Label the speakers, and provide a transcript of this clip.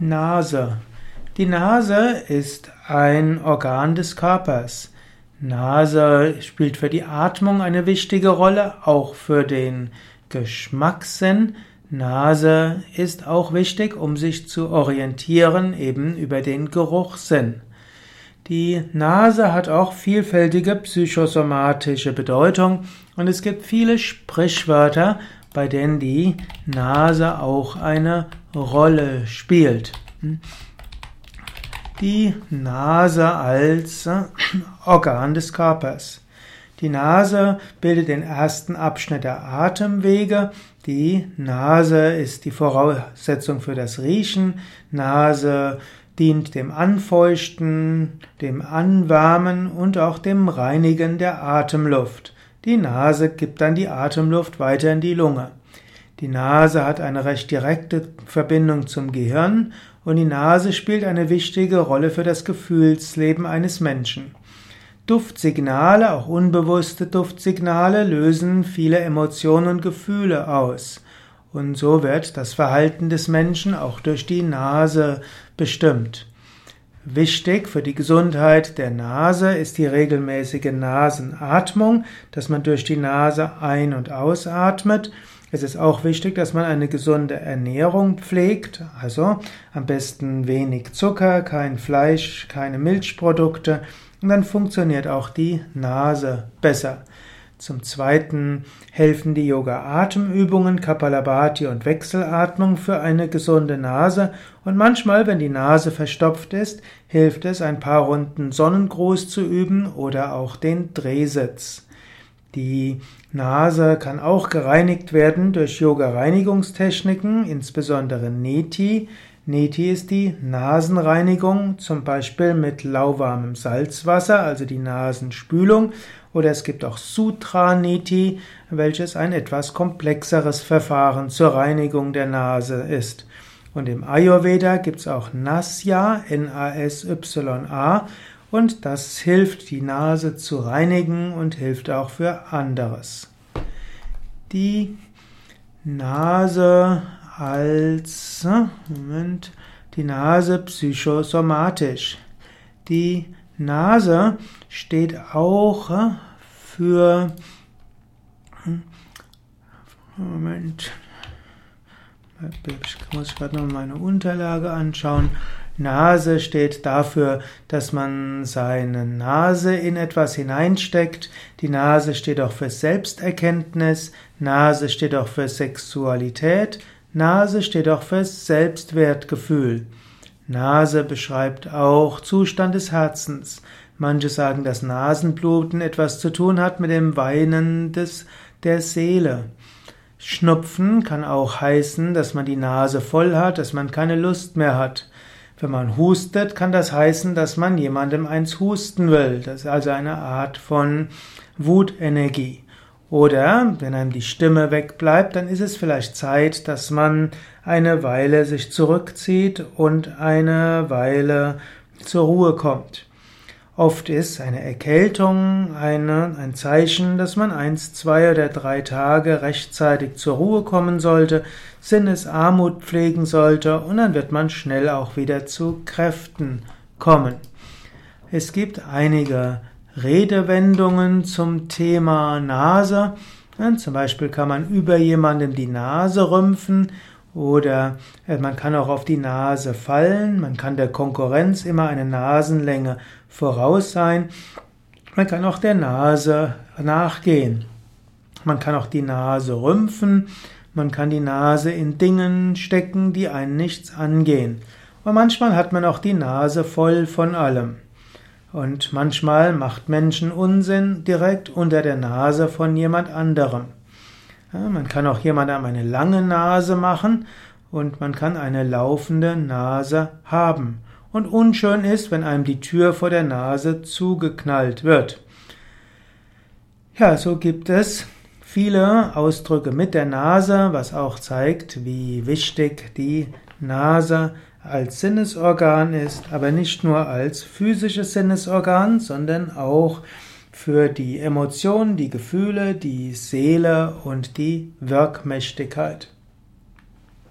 Speaker 1: Nase. Die Nase ist ein Organ des Körpers. Nase spielt für die Atmung eine wichtige Rolle, auch für den Geschmackssinn. Nase ist auch wichtig, um sich zu orientieren, eben über den Geruchssinn. Die Nase hat auch vielfältige psychosomatische Bedeutung und es gibt viele Sprichwörter, bei denen die Nase auch eine Rolle spielt. Die Nase als äh, Organ des Körpers. Die Nase bildet den ersten Abschnitt der Atemwege. Die Nase ist die Voraussetzung für das Riechen. Nase dient dem Anfeuchten, dem Anwärmen und auch dem Reinigen der Atemluft. Die Nase gibt dann die Atemluft weiter in die Lunge. Die Nase hat eine recht direkte Verbindung zum Gehirn und die Nase spielt eine wichtige Rolle für das Gefühlsleben eines Menschen. Duftsignale, auch unbewusste Duftsignale, lösen viele Emotionen und Gefühle aus. Und so wird das Verhalten des Menschen auch durch die Nase bestimmt. Wichtig für die Gesundheit der Nase ist die regelmäßige Nasenatmung, dass man durch die Nase ein- und ausatmet. Es ist auch wichtig, dass man eine gesunde Ernährung pflegt, also am besten wenig Zucker, kein Fleisch, keine Milchprodukte, und dann funktioniert auch die Nase besser. Zum Zweiten helfen die Yoga-Atemübungen, Kapalabhati und Wechselatmung für eine gesunde Nase und manchmal, wenn die Nase verstopft ist, hilft es, ein paar Runden Sonnengruß zu üben oder auch den Drehsitz. Die Nase kann auch gereinigt werden durch Yoga-Reinigungstechniken, insbesondere Neti. Neti ist die Nasenreinigung, zum Beispiel mit lauwarmem Salzwasser, also die Nasenspülung, oder es gibt auch Sutra Neti, welches ein etwas komplexeres Verfahren zur Reinigung der Nase ist. Und im Ayurveda gibt es auch Nasya, N-A-S-Y-A, und das hilft, die Nase zu reinigen und hilft auch für anderes. Die Nase als, Moment, die Nase psychosomatisch. Die Nase steht auch für, Moment, ich muss gerade noch meine Unterlage anschauen. Nase steht dafür, dass man seine Nase in etwas hineinsteckt. Die Nase steht auch für Selbsterkenntnis. Nase steht auch für Sexualität. Nase steht auch für Selbstwertgefühl. Nase beschreibt auch Zustand des Herzens. Manche sagen, dass Nasenbluten etwas zu tun hat mit dem Weinen des, der Seele. Schnupfen kann auch heißen, dass man die Nase voll hat, dass man keine Lust mehr hat. Wenn man hustet, kann das heißen, dass man jemandem eins husten will. Das ist also eine Art von Wutenergie. Oder wenn einem die Stimme wegbleibt, dann ist es vielleicht Zeit, dass man eine Weile sich zurückzieht und eine Weile zur Ruhe kommt. Oft ist eine Erkältung eine, ein Zeichen, dass man eins, zwei oder drei Tage rechtzeitig zur Ruhe kommen sollte, Sinnesarmut pflegen sollte und dann wird man schnell auch wieder zu Kräften kommen. Es gibt einige Redewendungen zum Thema Nase. Zum Beispiel kann man über jemandem die Nase rümpfen oder äh, man kann auch auf die Nase fallen. Man kann der Konkurrenz immer eine Nasenlänge voraus sein. Man kann auch der Nase nachgehen. Man kann auch die Nase rümpfen. Man kann die Nase in Dingen stecken, die einen nichts angehen. Und manchmal hat man auch die Nase voll von allem. Und manchmal macht Menschen Unsinn direkt unter der Nase von jemand anderem. Man kann auch jemandem eine lange Nase machen und man kann eine laufende Nase haben. Und unschön ist, wenn einem die Tür vor der Nase zugeknallt wird. Ja, so gibt es viele Ausdrücke mit der Nase, was auch zeigt, wie wichtig die Nase als Sinnesorgan ist, aber nicht nur als physisches Sinnesorgan, sondern auch für die Emotionen, die Gefühle, die Seele und die Wirkmächtigkeit.